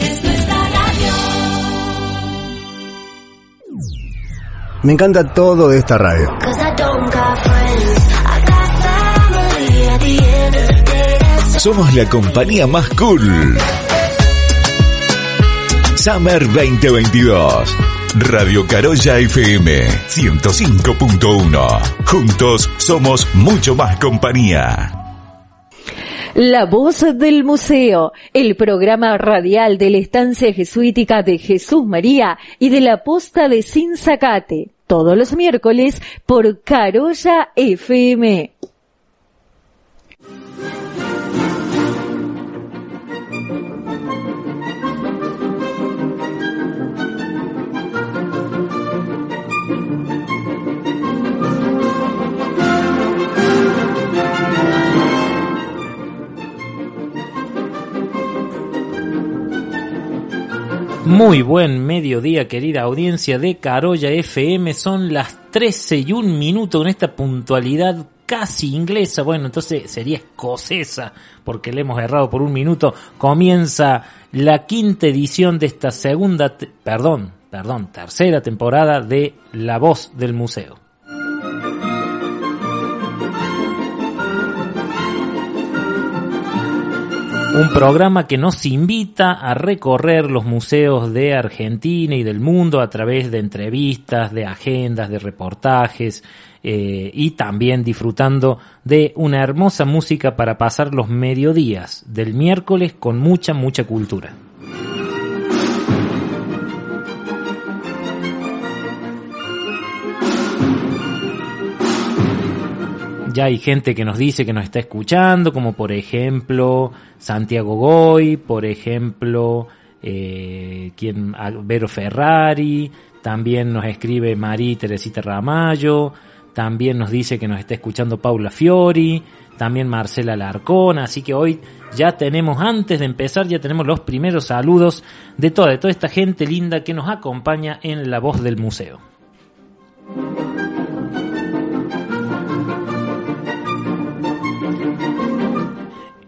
Es nuestra radio. Me encanta todo de esta radio. Somos la compañía más cool. Summer 2022. Radio Carolla FM 105.1. Juntos somos mucho más compañía. La voz del museo, el programa radial de la estancia jesuítica de Jesús María y de la posta de Sinzacate, todos los miércoles por Carolla FM. Muy buen mediodía, querida audiencia de Carolla FM. Son las 13 y un minuto con esta puntualidad casi inglesa. Bueno, entonces sería escocesa porque le hemos errado por un minuto. Comienza la quinta edición de esta segunda, perdón, perdón, tercera temporada de La Voz del Museo. Un programa que nos invita a recorrer los museos de Argentina y del mundo a través de entrevistas, de agendas, de reportajes eh, y también disfrutando de una hermosa música para pasar los mediodías del miércoles con mucha, mucha cultura. Ya hay gente que nos dice que nos está escuchando, como por ejemplo Santiago Goy, por ejemplo eh, quien, Vero Ferrari, también nos escribe María Teresita Ramallo, también nos dice que nos está escuchando Paula Fiori, también Marcela Larcón, así que hoy ya tenemos, antes de empezar, ya tenemos los primeros saludos de toda, de toda esta gente linda que nos acompaña en La Voz del Museo.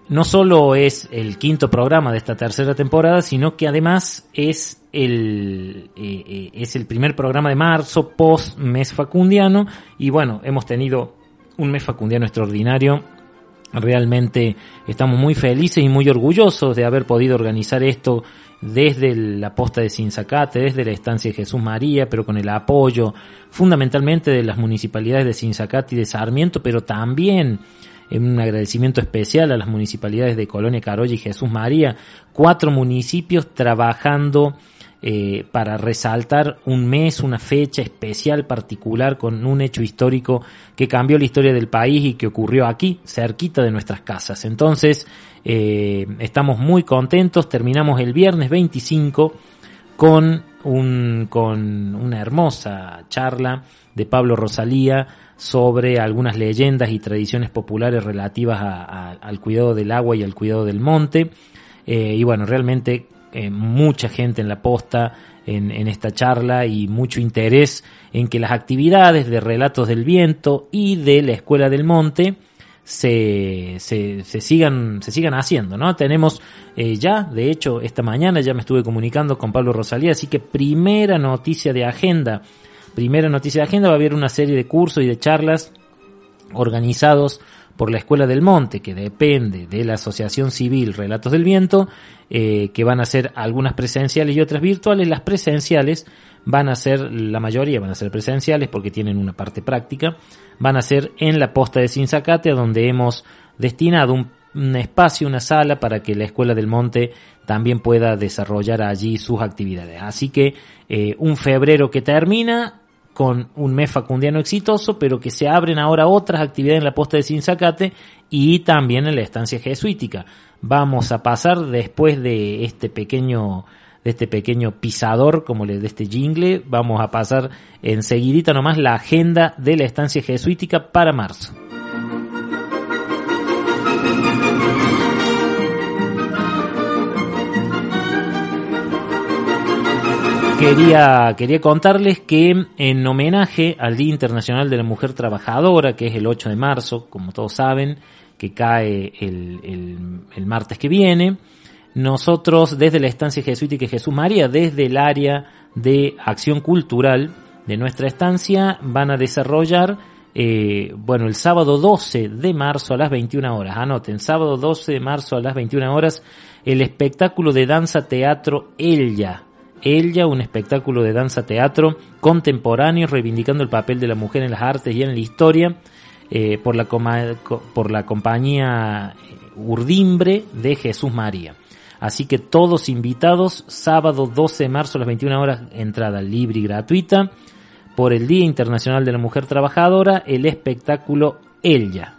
No solo es el quinto programa de esta tercera temporada, sino que además es el, eh, eh, es el primer programa de marzo post mes facundiano y bueno, hemos tenido un mes facundiano extraordinario. Realmente estamos muy felices y muy orgullosos de haber podido organizar esto desde la posta de Sinzacate, desde la estancia de Jesús María, pero con el apoyo fundamentalmente de las municipalidades de Sinzacate y de Sarmiento, pero también un agradecimiento especial a las municipalidades de Colonia Carolla y Jesús María, cuatro municipios trabajando eh, para resaltar un mes, una fecha especial, particular, con un hecho histórico que cambió la historia del país y que ocurrió aquí, cerquita de nuestras casas. Entonces, eh, estamos muy contentos, terminamos el viernes 25 con, un, con una hermosa charla de Pablo Rosalía sobre algunas leyendas y tradiciones populares relativas a- al cuidado del agua y al cuidado del monte. Eh, y bueno, realmente eh, mucha gente en la posta en, en esta charla y mucho interés en que las actividades de Relatos del Viento y de la Escuela del Monte se, se, se sigan, se sigan haciendo, ¿no? Tenemos eh, ya, de hecho, esta mañana ya me estuve comunicando con Pablo Rosalía, así que primera noticia de agenda, primera noticia de agenda va a haber una serie de cursos y de charlas organizados por la Escuela del Monte, que depende de la Asociación Civil Relatos del Viento, eh, que van a ser algunas presenciales y otras virtuales. Las presenciales van a ser, la mayoría van a ser presenciales porque tienen una parte práctica, van a ser en la posta de Sinzacate, a donde hemos destinado un, un espacio, una sala para que la Escuela del Monte también pueda desarrollar allí sus actividades. Así que eh, un febrero que termina, con un mes facundiano exitoso, pero que se abren ahora otras actividades en la posta de Sinzacate y también en la estancia jesuítica. Vamos a pasar después de este pequeño de este pequeño pisador, como le de este jingle, vamos a pasar enseguidita nomás la agenda de la estancia jesuítica para marzo. Quería, quería contarles que en homenaje al Día Internacional de la Mujer Trabajadora, que es el 8 de marzo, como todos saben, que cae el, el, el martes que viene, nosotros desde la estancia jesuítica Jesús María, desde el área de acción cultural de nuestra estancia, van a desarrollar, eh, bueno, el sábado 12 de marzo a las 21 horas, anoten, sábado 12 de marzo a las 21 horas, el espectáculo de danza teatro Ella, ella, un espectáculo de danza teatro contemporáneo reivindicando el papel de la mujer en las artes y en la historia eh, por, la coma- co- por la compañía Urdimbre de Jesús María. Así que todos invitados, sábado 12 de marzo a las 21 horas, entrada libre y gratuita, por el Día Internacional de la Mujer Trabajadora, el espectáculo Ella.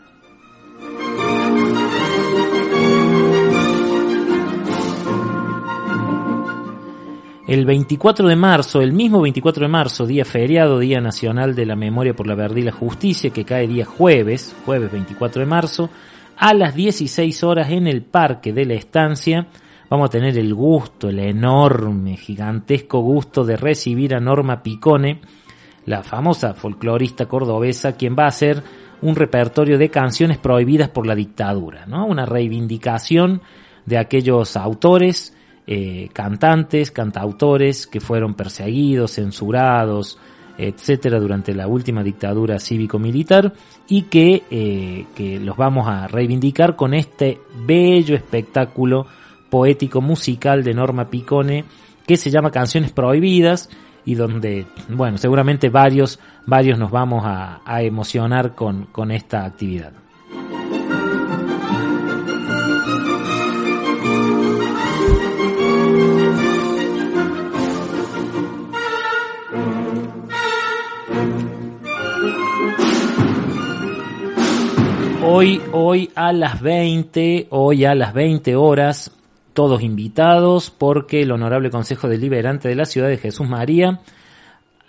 El 24 de marzo, el mismo 24 de marzo, día feriado, Día Nacional de la Memoria por la Verdad y la Justicia, que cae día jueves, jueves 24 de marzo, a las 16 horas en el Parque de la Estancia, vamos a tener el gusto, el enorme, gigantesco gusto de recibir a Norma Picone, la famosa folclorista cordobesa, quien va a hacer un repertorio de canciones prohibidas por la dictadura, ¿no? Una reivindicación de aquellos autores, eh, cantantes, cantautores que fueron perseguidos, censurados, etcétera, durante la última dictadura cívico-militar y que, eh, que los vamos a reivindicar con este bello espectáculo poético musical de Norma Picone que se llama Canciones Prohibidas y donde, bueno, seguramente varios, varios nos vamos a, a emocionar con, con esta actividad. Hoy, hoy a las 20, hoy a las 20 horas, todos invitados porque el Honorable Consejo Deliberante de la Ciudad de Jesús María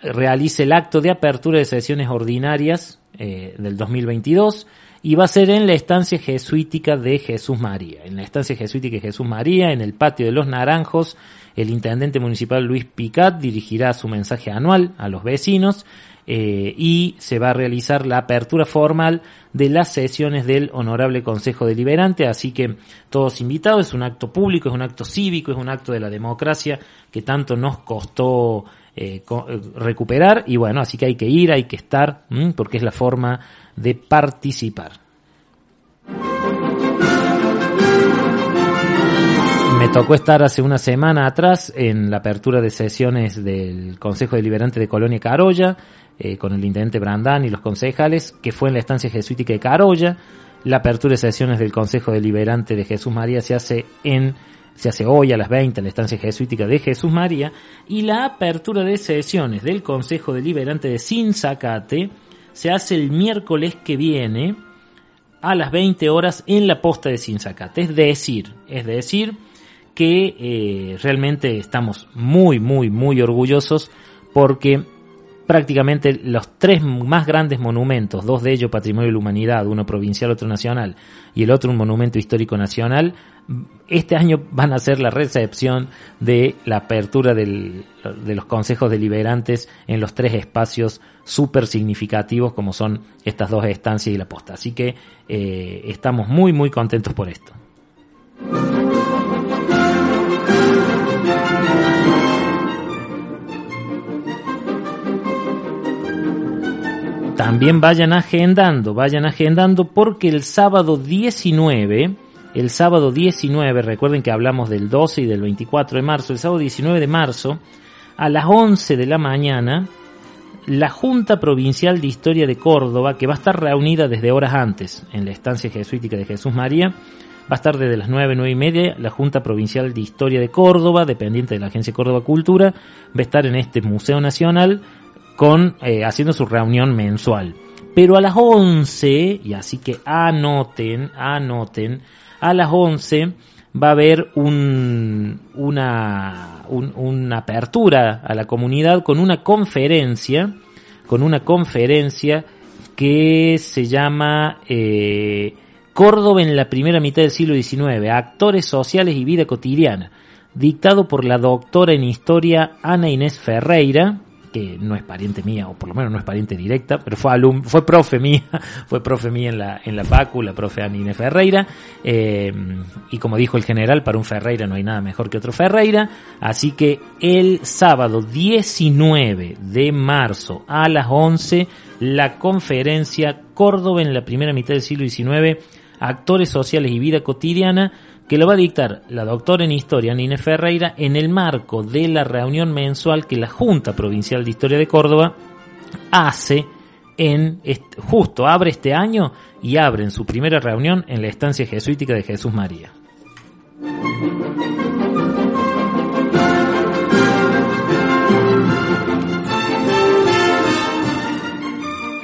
realice el acto de apertura de sesiones ordinarias eh, del 2022 y va a ser en la estancia jesuítica de Jesús María. En la estancia jesuítica de Jesús María, en el patio de los Naranjos, el intendente municipal Luis Picat dirigirá su mensaje anual a los vecinos eh, y se va a realizar la apertura formal de las sesiones del Honorable Consejo Deliberante, así que todos invitados, es un acto público, es un acto cívico, es un acto de la democracia que tanto nos costó eh, eh, recuperar. Y bueno, así que hay que ir, hay que estar, porque es la forma de participar. Tocó estar hace una semana atrás en la apertura de sesiones del Consejo Deliberante de Colonia Carolla, eh, con el intendente Brandán y los concejales, que fue en la estancia jesuítica de Carolla. La apertura de sesiones del Consejo Deliberante de Jesús María se hace en se hace hoy a las 20 en la estancia jesuítica de Jesús María y la apertura de sesiones del Consejo Deliberante de Sinzacate se hace el miércoles que viene a las 20 horas en la posta de Sinzacate. Es decir, es decir, que eh, realmente estamos muy, muy, muy orgullosos porque prácticamente los tres más grandes monumentos, dos de ellos Patrimonio de la Humanidad, uno provincial, otro nacional, y el otro un monumento histórico nacional, este año van a ser la recepción de la apertura del- de los consejos deliberantes en los tres espacios súper significativos como son estas dos estancias y la posta. Así que eh, estamos muy, muy contentos por esto. También vayan agendando, vayan agendando porque el sábado 19, el sábado 19, recuerden que hablamos del 12 y del 24 de marzo, el sábado 19 de marzo, a las 11 de la mañana, la Junta Provincial de Historia de Córdoba, que va a estar reunida desde horas antes en la estancia jesuítica de Jesús María, va a estar desde las 9, 9 y media, la Junta Provincial de Historia de Córdoba, dependiente de la Agencia Córdoba Cultura, va a estar en este Museo Nacional con eh, haciendo su reunión mensual. Pero a las 11, y así que anoten, anoten, a las 11 va a haber un, una, un- una apertura a la comunidad con una conferencia, con una conferencia que se llama eh, Córdoba en la primera mitad del siglo XIX, actores sociales y vida cotidiana. dictado por la doctora en historia Ana Inés Ferreira, que no es pariente mía, o por lo menos no es pariente directa, pero fue alum, fue profe mía, fue profe mía en la, en la Facu, la profe Ana Inés Ferreira, eh, y como dijo el general, para un Ferreira no hay nada mejor que otro Ferreira, así que el sábado 19 de marzo a las 11, la conferencia Córdoba en la primera mitad del siglo XIX, actores sociales y vida cotidiana, que lo va a dictar la doctora en historia Nine Ferreira en el marco de la reunión mensual que la Junta Provincial de Historia de Córdoba hace en justo abre este año y abre en su primera reunión en la estancia jesuítica de Jesús María.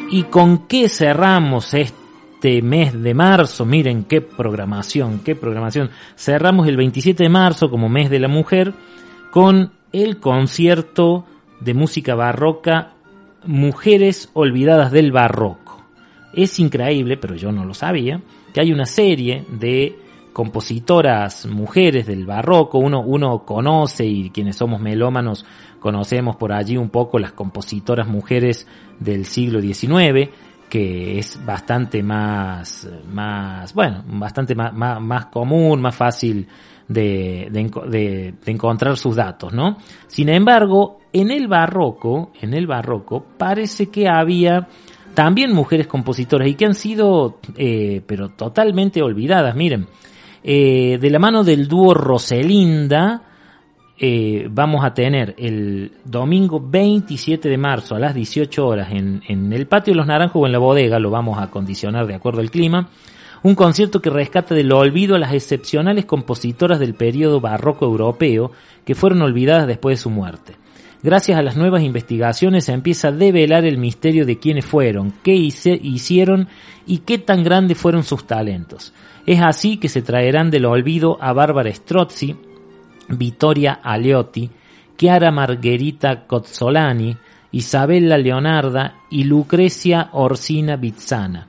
¿Y con qué cerramos este mes de marzo? Miren qué programación, qué programación. Cerramos el 27 de marzo como mes de la mujer con el concierto de música barroca Mujeres Olvidadas del Barroco. Es increíble, pero yo no lo sabía, que hay una serie de compositoras mujeres del barroco, uno, uno conoce y quienes somos melómanos conocemos por allí un poco las compositoras mujeres del siglo XIX, que es bastante más, más bueno, bastante más, más, más común, más fácil de, de, enco- de- de encontrar sus datos, ¿no? Sin embargo, en el barroco, en el barroco, parece que había también mujeres compositoras y que han sido, eh, pero totalmente olvidadas. Miren, eh, de la mano del dúo Roselinda, eh, vamos a tener el domingo 27 de marzo a las 18 horas en, el patio de los Naranjos o en la bodega, lo vamos a condicionar de acuerdo al clima, un concierto que rescata del olvido a las excepcionales compositoras del periodo barroco europeo que fueron olvidadas después de su muerte. Gracias a las nuevas investigaciones se empieza a develar el misterio de quiénes fueron, qué hice- hicieron y qué tan grandes fueron sus talentos. Es así que se traerán del olvido a Bárbara Strozzi, Vittoria Aleotti, Chiara Margherita Cozzolani, Isabella Leonarda y Lucrecia Orsina Bizzana.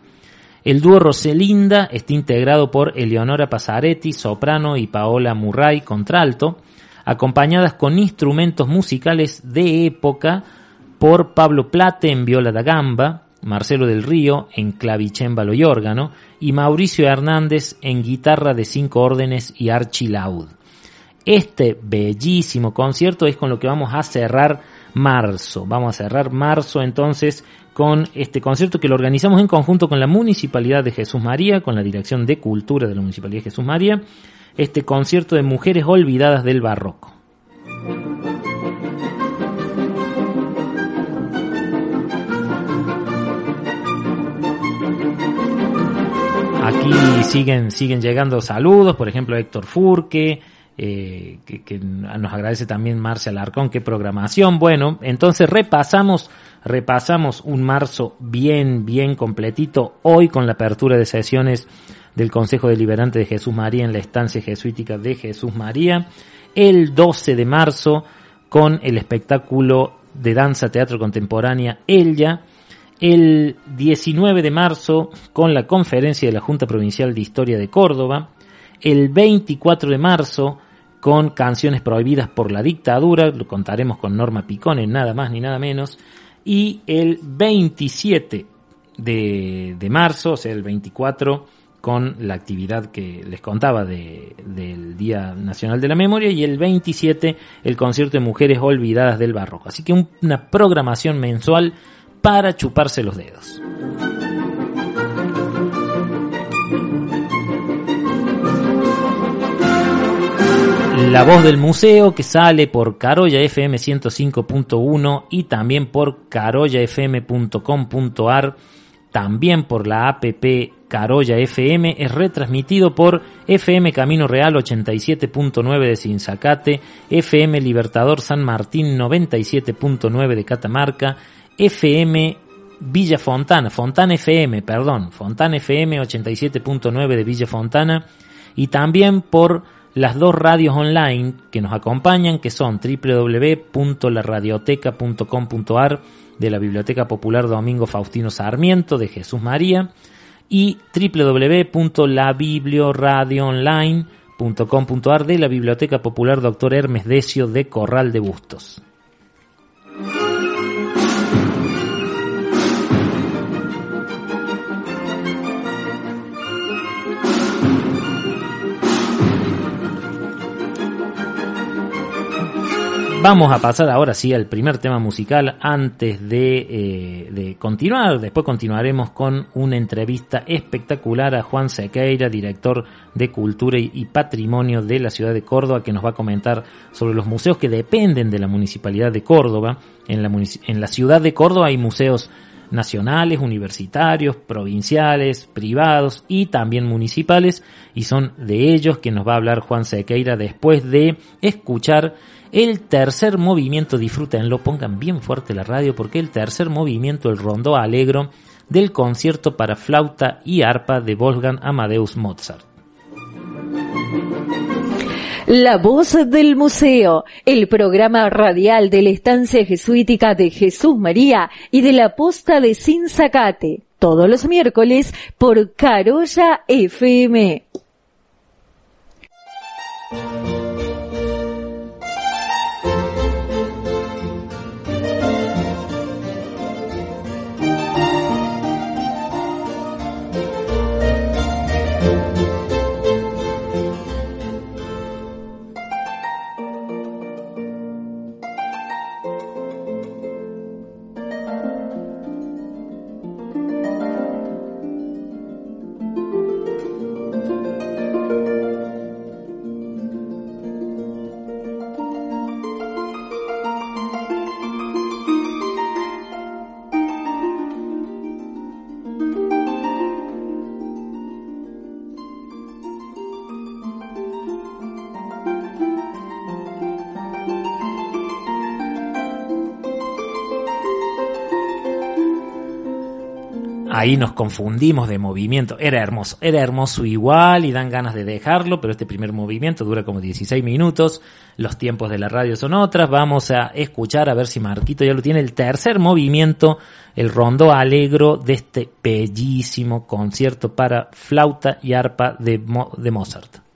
El dúo Roselinda está integrado por Eleonora Pasaretti, soprano, y Paola Murray, contralto, acompañadas con instrumentos musicales de época por Pablo Plate en viola da gamba, Marcelo del Río en clavicémbalo y órgano, y Mauricio Hernández en guitarra de cinco órdenes y archilaud. Este bellísimo concierto es con lo que vamos a cerrar marzo. Vamos a cerrar marzo entonces con este concierto que lo organizamos en conjunto con la Municipalidad de Jesús María, con la Dirección de Cultura de la Municipalidad de Jesús María, este concierto de mujeres olvidadas del barroco. Aquí siguen, siguen llegando saludos, por ejemplo Héctor Furque, eh, que, que nos agradece también Marcia Alarcón, qué programación. Bueno, entonces repasamos, repasamos un marzo bien, bien completito, hoy con la apertura de sesiones del Consejo Deliberante de Jesús María en la estancia jesuítica de Jesús María, el 12 de marzo con el espectáculo de danza teatro contemporánea Ella, el 19 de marzo con la conferencia de la Junta Provincial de Historia de Córdoba, el 24 de marzo con canciones prohibidas por la dictadura, lo contaremos con Norma Picone, nada más ni nada menos, y el 27 de, de marzo, o sea, el 24, con la actividad que les contaba de, del Día Nacional de la Memoria, y el 27, el concierto de Mujeres Olvidadas del Barroco. Así que un- una programación mensual para chuparse los dedos. La voz del museo que sale por Carolla FM 105.1 y también por carollafm.com.ar, también por la APP Carolla FM, es retransmitido por FM Camino Real 87.9 de Sinzacate, FM Libertador San Martín 97.9 de Catamarca, FM Villa Fontana, Fontana FM, perdón, Fontana FM 87.9 de Villa Fontana y también por las dos radios online que nos acompañan, que son www.laradioteca.com.ar de la Biblioteca Popular Domingo Faustino Sarmiento de Jesús María y www.bibliotecapopular.com.ar de la Biblioteca Popular Dr. Hermes Decio de Corral de Bustos. Vamos a pasar ahora sí al primer tema musical antes de, eh, de, continuar. Después continuaremos con una entrevista espectacular a Juan Sequeira, director de Cultura y Patrimonio de la ciudad de Córdoba, que nos va a comentar sobre los museos que dependen de la Municipalidad de Córdoba. En la ciudad de Córdoba hay museos nacionales, universitarios, provinciales, privados y también municipales y son de ellos que nos va a hablar Juan Sequeira después de escuchar el tercer movimiento, disfrútenlo, pongan bien fuerte la radio porque el tercer movimiento, el rondó alegro del concierto para flauta y arpa de Wolfgang Amadeus Mozart. La voz del museo, el programa radial de la estancia jesuítica de Jesús María y de la posta de Sinzacate, todos los miércoles por Carolla FM. Ahí nos confundimos de movimiento. Era hermoso, era hermoso igual y dan ganas de dejarlo, pero este primer movimiento dura como 16 minutos. Los tiempos de la radio son otras. Vamos a escuchar a ver si Marquito ya lo tiene. El tercer movimiento, el rondo alegro de este bellísimo concierto para flauta y arpa de, de Mozart.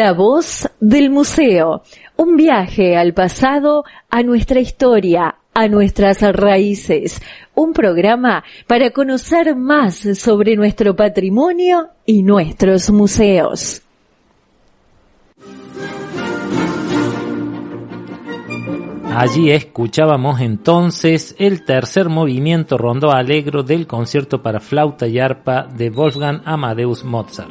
La voz del museo. Un viaje al pasado, a nuestra historia, a nuestras raíces. Un programa para conocer más sobre nuestro patrimonio y nuestros museos. Allí escuchábamos entonces el tercer movimiento rondo alegro del concierto para flauta y arpa de Wolfgang Amadeus Mozart.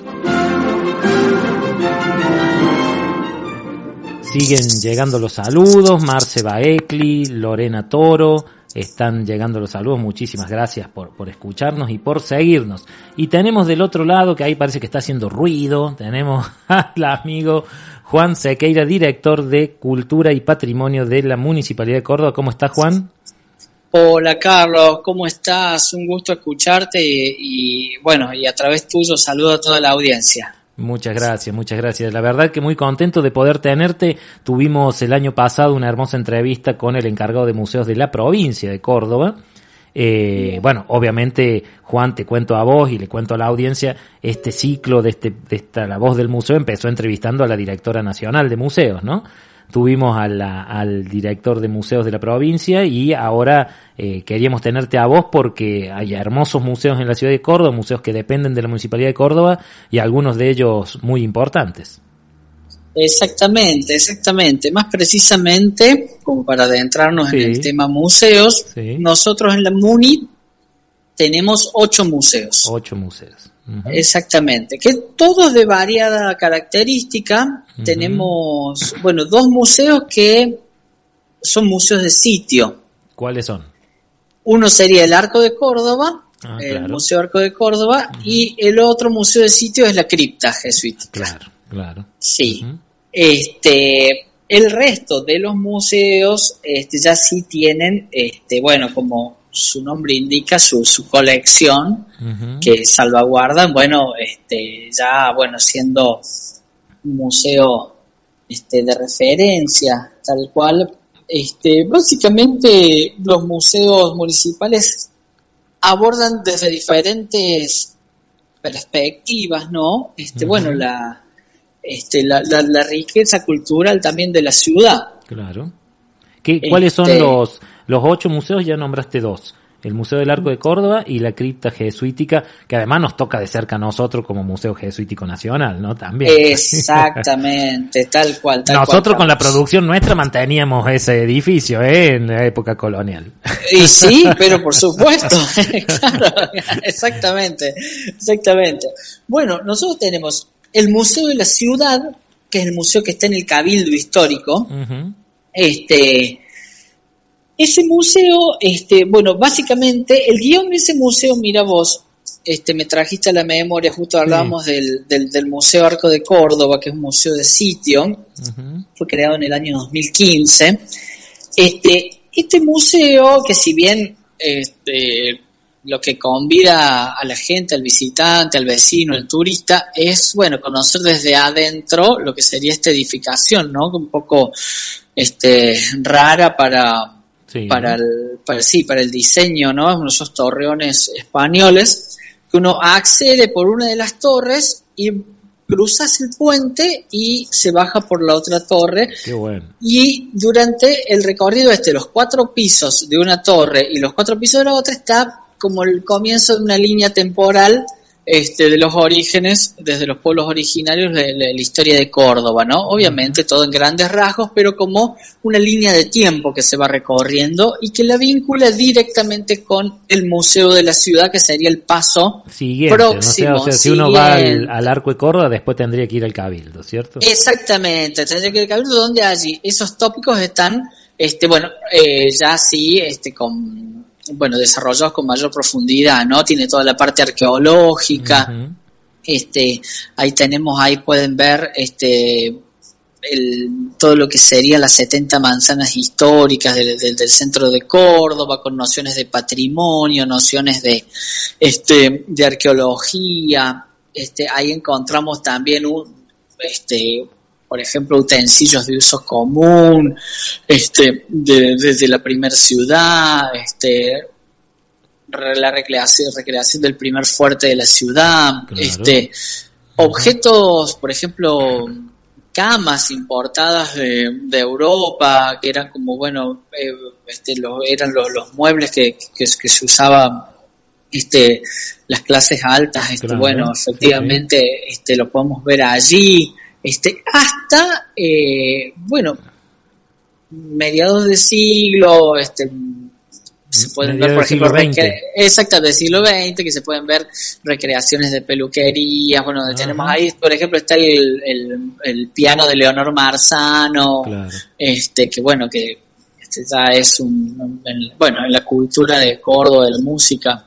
Siguen llegando los saludos, Marce Baekli, Lorena Toro, están llegando los saludos, muchísimas gracias por, por escucharnos y por seguirnos. Y tenemos del otro lado, que ahí parece que está haciendo ruido, tenemos al amigo Juan Sequeira, director de Cultura y Patrimonio de la Municipalidad de Córdoba. ¿Cómo está Juan? Hola Carlos, ¿cómo estás? Un gusto escucharte y, y, bueno, y a través tuyo saludo a toda la audiencia. Muchas gracias, muchas gracias. La verdad que muy contento de poder tenerte. Tuvimos el año pasado una hermosa entrevista con el encargado de museos de la provincia de Córdoba. Eh, bueno, obviamente, Juan, te cuento a vos y le cuento a la audiencia, este ciclo de, este, de esta La Voz del Museo empezó entrevistando a la directora nacional de museos, ¿no? Tuvimos a la, al director de museos de la provincia y ahora eh, queríamos tenerte a vos porque hay hermosos museos en la ciudad de Córdoba, museos que dependen de la Municipalidad de Córdoba y algunos de ellos muy importantes. Exactamente, exactamente. Más precisamente, como para adentrarnos Sí. en el tema museos, Sí. nosotros en la MUNI tenemos ocho museos. Ocho museos. Exactamente, que todos de variada característica. Tenemos, bueno, dos museos que son museos de sitio. ¿Cuáles son? Uno sería el Arco de Córdoba, Ah, el claro. Museo Arco de Córdoba, y el otro museo de sitio es la cripta jesuítica. Claro, claro. Sí. Este, el resto de los museos este, ya sí tienen, este, bueno, como su nombre indica, su, su colección que salvaguardan, bueno, este, ya, bueno, siendo un museo este, de referencia, tal cual, este, básicamente los museos municipales abordan desde diferentes perspectivas, ¿no? Este, bueno, la, este, la, la, la riqueza cultural también de la ciudad. Claro. ¿Qué, ¿Cuáles son Este- los, los ocho museos? Ya nombraste dos. El Museo del Arco de Córdoba y la cripta jesuítica, que además nos toca de cerca a nosotros como Museo Jesuítico Nacional, ¿no? También. Exactamente, tal cual. Tal Nosotros cual, con la producción nuestra manteníamos ese edificio ¿eh? en la época colonial. Y sí, pero por supuesto. Claro, exactamente, exactamente. Bueno, nosotros tenemos el Museo de la Ciudad, que es el museo que está en el Cabildo Histórico. Este, ese museo, este, bueno, básicamente el guion de ese museo, mira vos, este, me trajiste a la memoria, justo hablábamos del, del, del Museo Arco de Córdoba, que es un museo de sitio, fue creado en el año 2015. Este, este museo, que si bien este, lo que convida a la gente, al visitante, al vecino, al turista, es, bueno, conocer desde adentro lo que sería esta edificación, ¿no? Un poco este, rara para, Sí. para el, para, sí, para el diseño, ¿no? Uno de esos torreones españoles, que uno accede por una de las torres y cruzas el puente y se baja por la otra torre Qué bueno. y durante el recorrido este, los cuatro pisos de una torre y los cuatro pisos de la otra está como el comienzo de una línea temporal este, de los orígenes, desde los pueblos originarios de, de la historia de Córdoba, ¿no? Obviamente todo en grandes rasgos, pero como una línea de tiempo que se va recorriendo y que la vincula directamente con el Museo de la Ciudad, que sería el paso Siguiente, ¿no? O sea, próximo. o sea, si uno va al Arco de Córdoba, después tendría que ir al Cabildo, ¿cierto? Exactamente, tendría que ir al cabildo donde allí esos tópicos están, este, bueno, eh, ya sí, este, con, bueno, desarrollados con mayor profundidad, ¿no? Tiene toda la parte arqueológica, este, ahí tenemos, ahí pueden ver, este, el, todo lo que serían las 70 manzanas históricas del, del- del centro de Córdoba, con nociones de patrimonio, nociones de, este, de arqueología, este, ahí encontramos también un, este, por ejemplo, utensilios de uso común, este, de- desde la primera ciudad, este, la recreación, recreación del primer fuerte de la ciudad, Claro. este, objetos, por ejemplo, camas importadas de, de Europa, que eran como, bueno, eh, este, eran los, los muebles que, que, que se usaban este, las clases altas, este, Claro, bueno, sí, efectivamente, este, lo podemos ver allí, este, hasta, eh, bueno, mediados de siglo, este, se pueden ver, por ejemplo, exacto, del siglo XX, que se pueden ver recreaciones de peluquerías, bueno, donde tenemos ahí, por ejemplo, está el, el, el piano de Leonor Marzano, Claro. este, que bueno, que este ya es un, un- en- bueno, en la cultura de Córdoba, de la música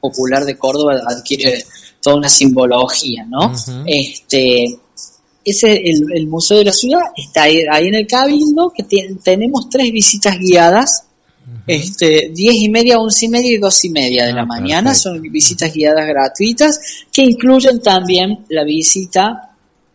popular de Córdoba, adquiere toda una simbología, ¿no? Este, ese, el, el Museo de la Ciudad está ahí, ahí en el Cabildo, que tenemos tres visitas guiadas, este, diez y media, once y media y dos y media de Ah, la mañana, perfecto. son visitas guiadas gratuitas, que incluyen también la visita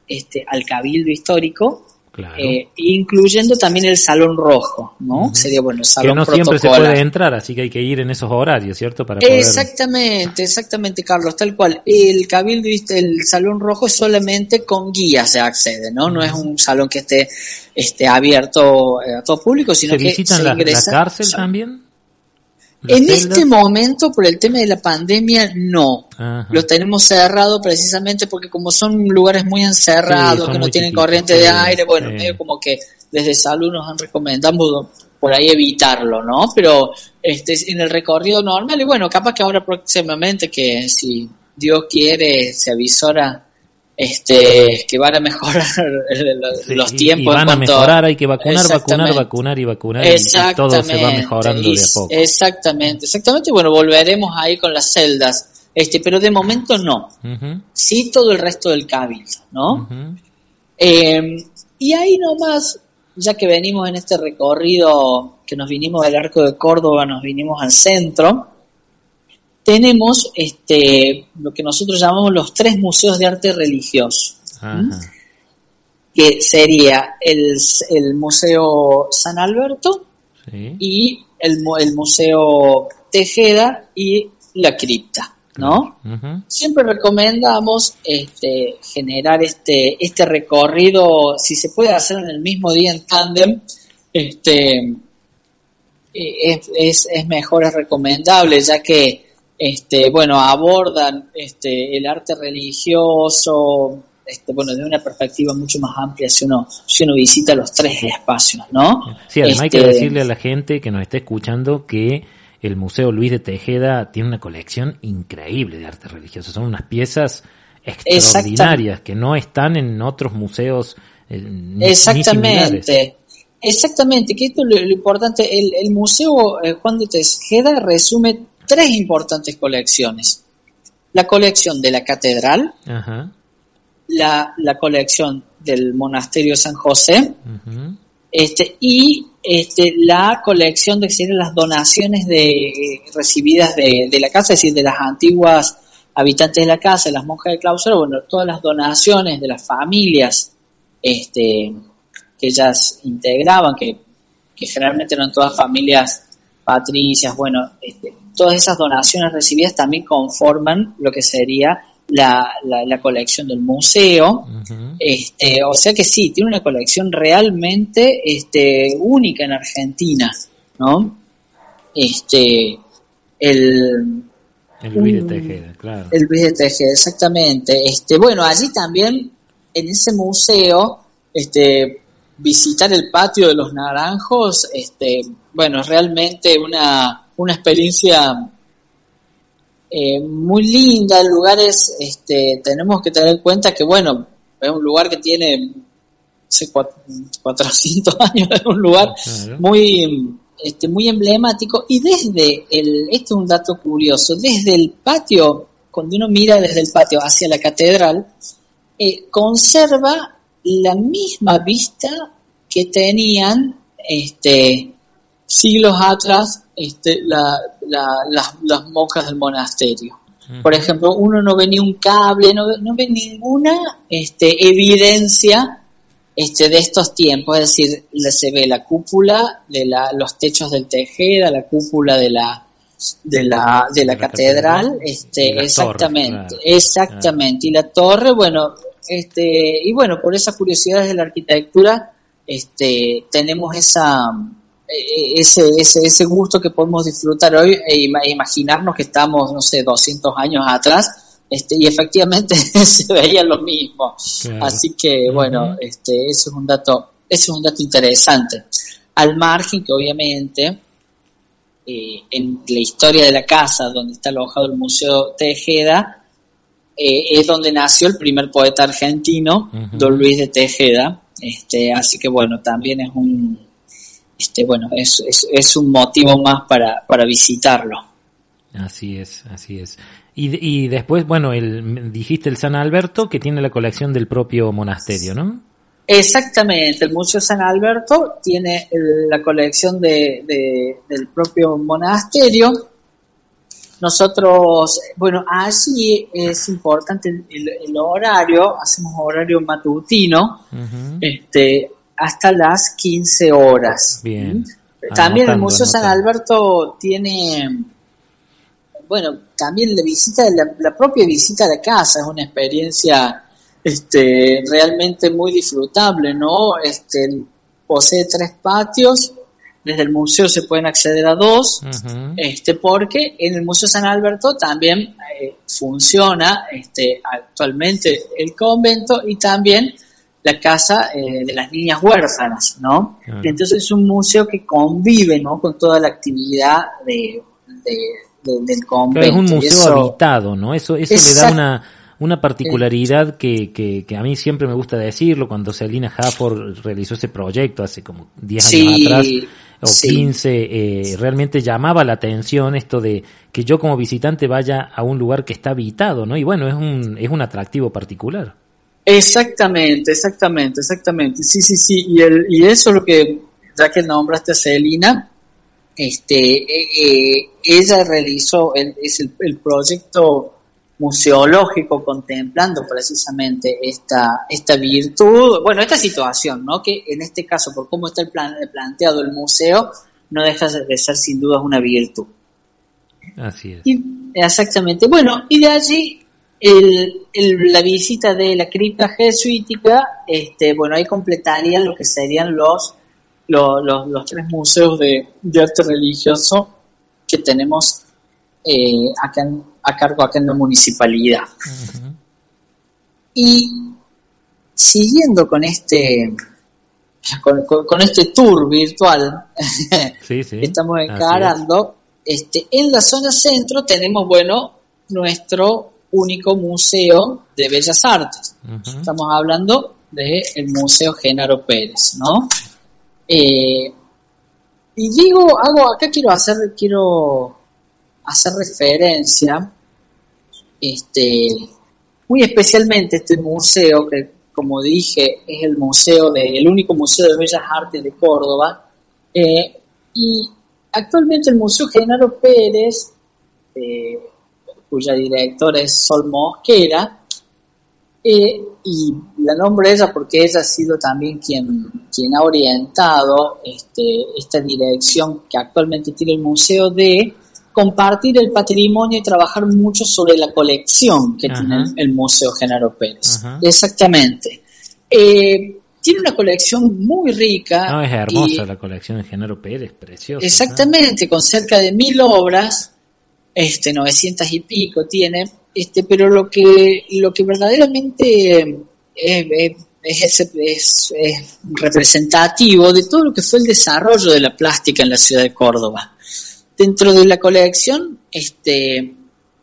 este, al Cabildo Histórico, Claro. eh, incluyendo también el Salón Rojo, ¿no? Sería, bueno, el que Salón no siempre se puede entrar, así que hay que ir en esos horarios, ¿cierto? Para poder... Exactamente, exactamente, Carlos, tal cual. El cabildo, el salón rojo es solamente con guía se accede, ¿no? No es un salón que esté, este, abierto eh, a todo público, sino ¿Se que visitan se la, la ingresa. cárcel son- también? ¿Las En celdas? este momento, por el tema de la pandemia, no. Ajá. Lo tenemos cerrado precisamente porque como son lugares muy encerrados, Sí, que no tienen chiquitos, corriente de aire, bueno, sí. medio como que desde salud nos han recomendado por ahí evitarlo, ¿no? Pero este en el recorrido normal, y bueno, capaz que ahora próximamente que si Dios quiere se avisora este que van a mejorar los, Sí, los y- tiempos y van a mejorar, hay que vacunar, vacunar, Exactamente. vacunar y vacunar y- y todo se va mejorando de a poco. Exactamente, exactamente. Bueno, volveremos ahí con las celdas, este, pero de momento no. Sí, todo el resto del cabildo, ¿no? Eh, y ahí nomás, ya que venimos en este recorrido, que nos vinimos del arco de Córdoba, nos vinimos al centro, tenemos este, lo que nosotros llamamos los tres museos de arte religioso, Ajá. que sería el, el Museo San Alberto Sí. y el, el Museo Tejeda y la cripta, ¿no? Siempre recomendamos este, generar este, este recorrido, si se puede hacer en el mismo día en tándem, este, eh, es, es, es mejor, es recomendable, ya que este, bueno, abordan este, el arte religioso, este, bueno, de una perspectiva mucho más amplia si uno, si uno visita los tres espacios, ¿no? Sí, además hay que Este, decirle a la gente que nos está escuchando que el Museo Luis de Tejeda tiene una colección increíble de arte religioso. Son unas piezas extraordinarias que no están en otros museos eh, ni- ni similares. Exactamente. Exactamente, que esto es lo, lo importante. El, el Museo eh, Juan de Tejeda resume tres importantes colecciones. La colección de la catedral, Ajá. la, la colección del monasterio San José este, y este, la colección de las donaciones de, recibidas de, de la casa, es decir, de las antiguas habitantes de la casa, de las monjas de clausura, bueno, todas las donaciones de las familias este, que ellas integraban, que, que generalmente eran todas familias patricias, bueno, este, todas esas donaciones recibidas también conforman lo que sería la, la, la colección del museo. Este, o sea que sí, tiene una colección realmente este, única en Argentina, ¿no? Este, el, El Luis de. Tejeda, claro. el Luis de Tejeda, exactamente. Este, bueno, allí también, en ese museo, este, visitar el patio de los naranjos, este, bueno, es realmente una, una experiencia eh, muy linda. El lugar es, este, tenemos que tener en cuenta que, bueno, es un lugar que tiene, no sé, cuat- 400 años, es un lugar Claro. muy este muy emblemático y desde el este es un dato curioso desde el patio cuando uno mira desde el patio hacia la catedral eh, conserva la misma vista que tenían este siglos atrás este la- la- las, las monjas del monasterio. Por ejemplo uno no ve ni un cable no, ve- no ve ninguna este evidencia este, de estos tiempos, es decir, se ve la cúpula de la, los techos del Tejeda, la cúpula de la de la, de la la catedral, catedral, este, exactamente, claro. exactamente, y la torre, bueno, este, y bueno, por esas curiosidades de la arquitectura, este, tenemos esa, eh, ese, ese, ese gusto que podemos disfrutar hoy e ima- imaginarnos que estamos, no sé, 200 años atrás, este, y efectivamente se veía lo mismo. Claro. Así que, bueno, Ujú. este, eso es un dato, eso es un dato interesante. Al margen que obviamente eh, en la historia de la casa donde está alojado el Museo Tejeda, eh, es donde nació el primer poeta argentino. Don Luis de Tejeda. Este, así que bueno, también es un, este, bueno, es, es, es un motivo más para, para visitarlo. Así es, así es. Y, y después, bueno, el, dijiste el San Alberto que tiene la colección del propio monasterio, ¿no? Exactamente, el Museo San Alberto tiene la colección de, de- del propio monasterio. Nosotros, bueno, allí es importante el, el- horario, hacemos horario matutino, este, hasta las 15 horas. Bien. También el Anotando, Museo San. Alberto tiene, bueno, también la visita, la, la propia visita a la casa es una experiencia este, realmente muy disfrutable, ¿no? Este, posee tres patios, desde el museo se pueden acceder a dos, este, porque en el Museo San Alberto también eh, funciona este, actualmente el convento y también la casa eh, de las niñas huérfanas, ¿no? Entonces es un museo que convive, ¿no? Con toda la actividad de, de- de- del convento. Claro, es un museo eso- habitado, ¿no? Eso, eso le da una, una particularidad que, que, que a mí siempre me gusta decirlo cuando Selina Hafford realizó ese proyecto hace como 10 años Sí, atrás o sí. 15, eh, realmente llamaba la atención esto de que yo como visitante vaya a un lugar que está habitado, ¿no? Y bueno, es un, es un atractivo particular. Exactamente, exactamente, exactamente. Sí, sí, sí. Y, el, y eso es lo que, ya que nombraste a Celina, este, eh, eh, ella realizó el, es el, el proyecto museológico contemplando precisamente esta, esta virtud, bueno, esta situación, ¿no? Que en este caso, por cómo está el plan, planteado el museo, no deja de ser sin duda una virtud. Así es. Y- exactamente. Bueno, y de allí el, el- la visita de la cripta jesuítica, este, bueno, ahí completaría lo que serían los, los, los, los tres museos de, de arte religioso que tenemos eh, acá en- a cargo acá en la municipalidad. Y siguiendo con este con, con- con este tour virtual Sí, sí. que estamos es. encarando, este, en la zona centro tenemos, bueno, nuestro único museo de bellas artes. Estamos hablando del Museo Genaro Pérez, ¿no? Eh, y digo, hago, acá quiero hacer, quiero hacer referencia, este, muy especialmente este museo, que como dije, es el museo de, el único museo de bellas artes de Córdoba, eh, y actualmente el Museo Genaro Pérez, eh, cuya directora es Sol Mosquera, eh, y la nombre ella porque ella ha sido también quien, quien ha orientado este, esta dirección que actualmente tiene el museo de compartir el patrimonio y trabajar mucho sobre la colección que Ajá. tiene el, el Museo Genaro Pérez. Ajá. Exactamente. Eh, tiene una colección muy rica. No, es hermosa y- la colección de Genaro Pérez, preciosa. Exactamente, con cerca de mil obras, este, 900 y pico tiene, este, pero lo que, lo que verdaderamente eh, eh, es, es- es- es representativo de todo lo que fue el desarrollo de la plástica en la ciudad de Córdoba. Dentro de la colección, este,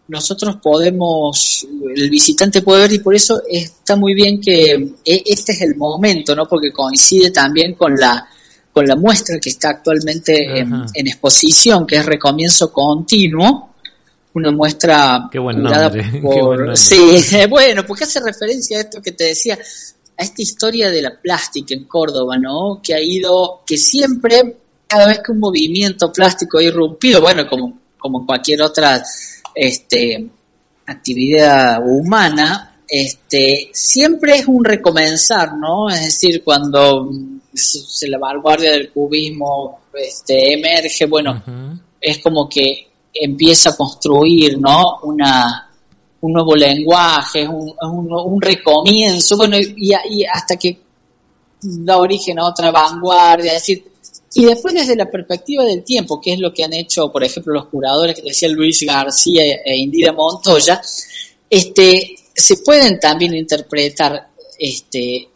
nosotros podemos, el visitante puede ver y por eso está muy bien que eh, este es el momento, ¿no? Porque coincide también con la con la muestra que está actualmente en, exposición, que es Recomienzo Continuo, una muestra Qué buen qué por- buen. Sí, bueno, porque hace referencia a esto que te decía, a esta historia de la plástica en Córdoba, ¿no? Que ha ido, que siempre, cada vez que un movimiento plástico ha irrumpido, bueno, como, como cualquier otra este, actividad humana, este, siempre es un recomenzar, ¿no? Es decir, cuando se la vanguardia del cubismo este, emerge, bueno, es como que empieza a construir, ¿no? Una, un nuevo lenguaje, un, un, un recomienzo, bueno, y, y hasta que da origen a otra vanguardia, es decir, y después desde la perspectiva del tiempo, que es lo que han hecho, por ejemplo, los curadores que decía Luis García e Indira Montoya, este, se pueden también interpretar este,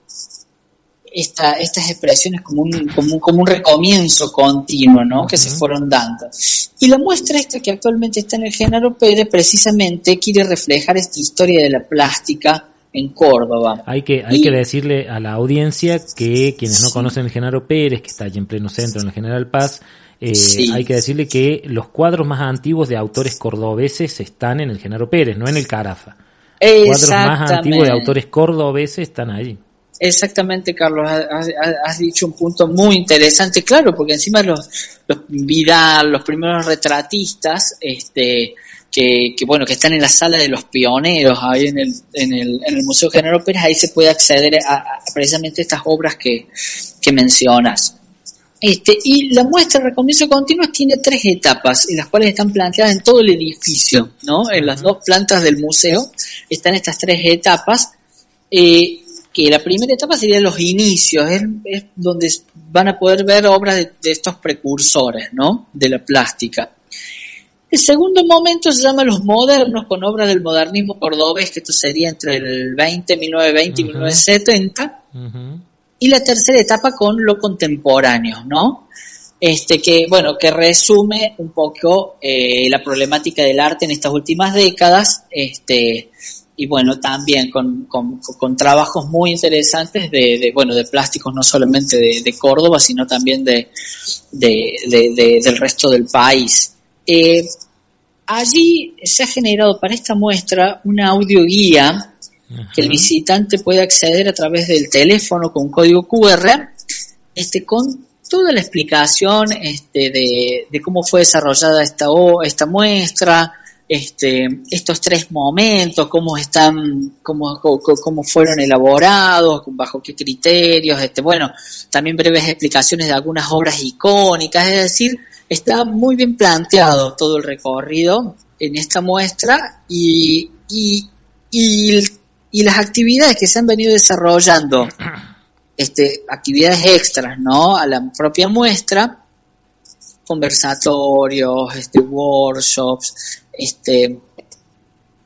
esta, estas expresiones como un, como, un, como un recomienzo continuo, ¿no? Que se fueron dando. Y la muestra esta que actualmente está en el Genaro Pérez precisamente quiere reflejar esta historia de la plástica en Córdoba. Hay que, hay Y- que decirle a la audiencia que quienes no conocen el Genaro Pérez, que está allí en pleno centro, en el General Paz, eh, Sí. hay que decirle que los cuadros más antiguos de autores cordobeses están en el Genaro Pérez, no en el Carafa. Cuadros más antiguos de autores cordobeses están allí. Exactamente, Carlos, has, has- has dicho un punto muy interesante, claro, porque encima los, los Vidal, los primeros retratistas, este, que, que, bueno, que están en la sala de los pioneros, ahí en el, en el, en el Museo General Pérez, ahí se puede acceder a, a precisamente estas obras que, que mencionas. Este, y la muestra de recomienzo continuo tiene tres etapas, en las cuales están planteadas en todo el edificio, ¿no? En las dos plantas del museo están estas tres etapas. eh, que la primera etapa sería los inicios, es, donde van a poder ver obras de, de estos precursores, ¿no? De la plástica. El segundo momento se llama los modernos, con obras del modernismo cordobés, que esto sería entre el 20, 1920 y Ujú. 1970. Ujú. y la tercera etapa con lo contemporáneo, ¿no? Este que, bueno, que resume un poco eh, la problemática del arte en estas últimas décadas, este, y bueno, también con, con- con trabajos muy interesantes de, de, bueno, de plásticos no solamente de, de Córdoba, sino también de- del resto del país. Eh, allí se ha generado para esta muestra una audioguía que el visitante puede acceder a través del teléfono con código QR, este, con toda la explicación este, de, de cómo fue desarrollada esta, esta muestra, este, estos tres momentos, cómo están, cómo, cómo, cómo fueron elaborados, bajo qué criterios, este, bueno, también breves explicaciones de algunas obras icónicas, es decir, está muy bien planteado todo el recorrido en esta muestra y, y, y, y las actividades que se han venido desarrollando, este, actividades extras, ¿no? A la propia muestra, conversatorios, este, workshops, este,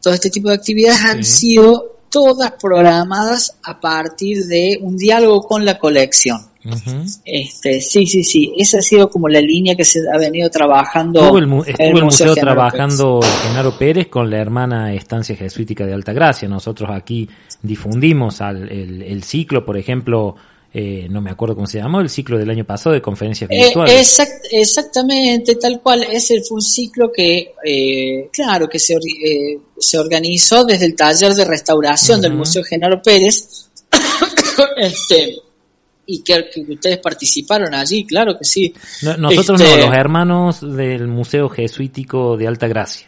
todo este tipo de actividades han Sí. sido todas programadas a partir de un diálogo con la colección. Ujú. Este, sí, sí, sí, esa ha sido como la línea que se ha venido trabajando. Estuvo el, mu- estuvo el museo Genaro trabajando Genaro Pérez con la hermana Estancia Jesuítica de Altagracia. Nosotros aquí difundimos al, el, el ciclo, por ejemplo, eh, no me acuerdo cómo se llamó, el ciclo del año pasado de conferencias Eh, virtuales. exact- exactamente, tal cual. Ese fue un ciclo que, eh, claro, que se, or- eh, se organizó desde el taller de restauración del Ujú. Museo Genaro Pérez. este, y que, que ustedes participaron allí, claro que sí. No- nosotros este- no, los hermanos del Museo Jesuítico de Altagracia.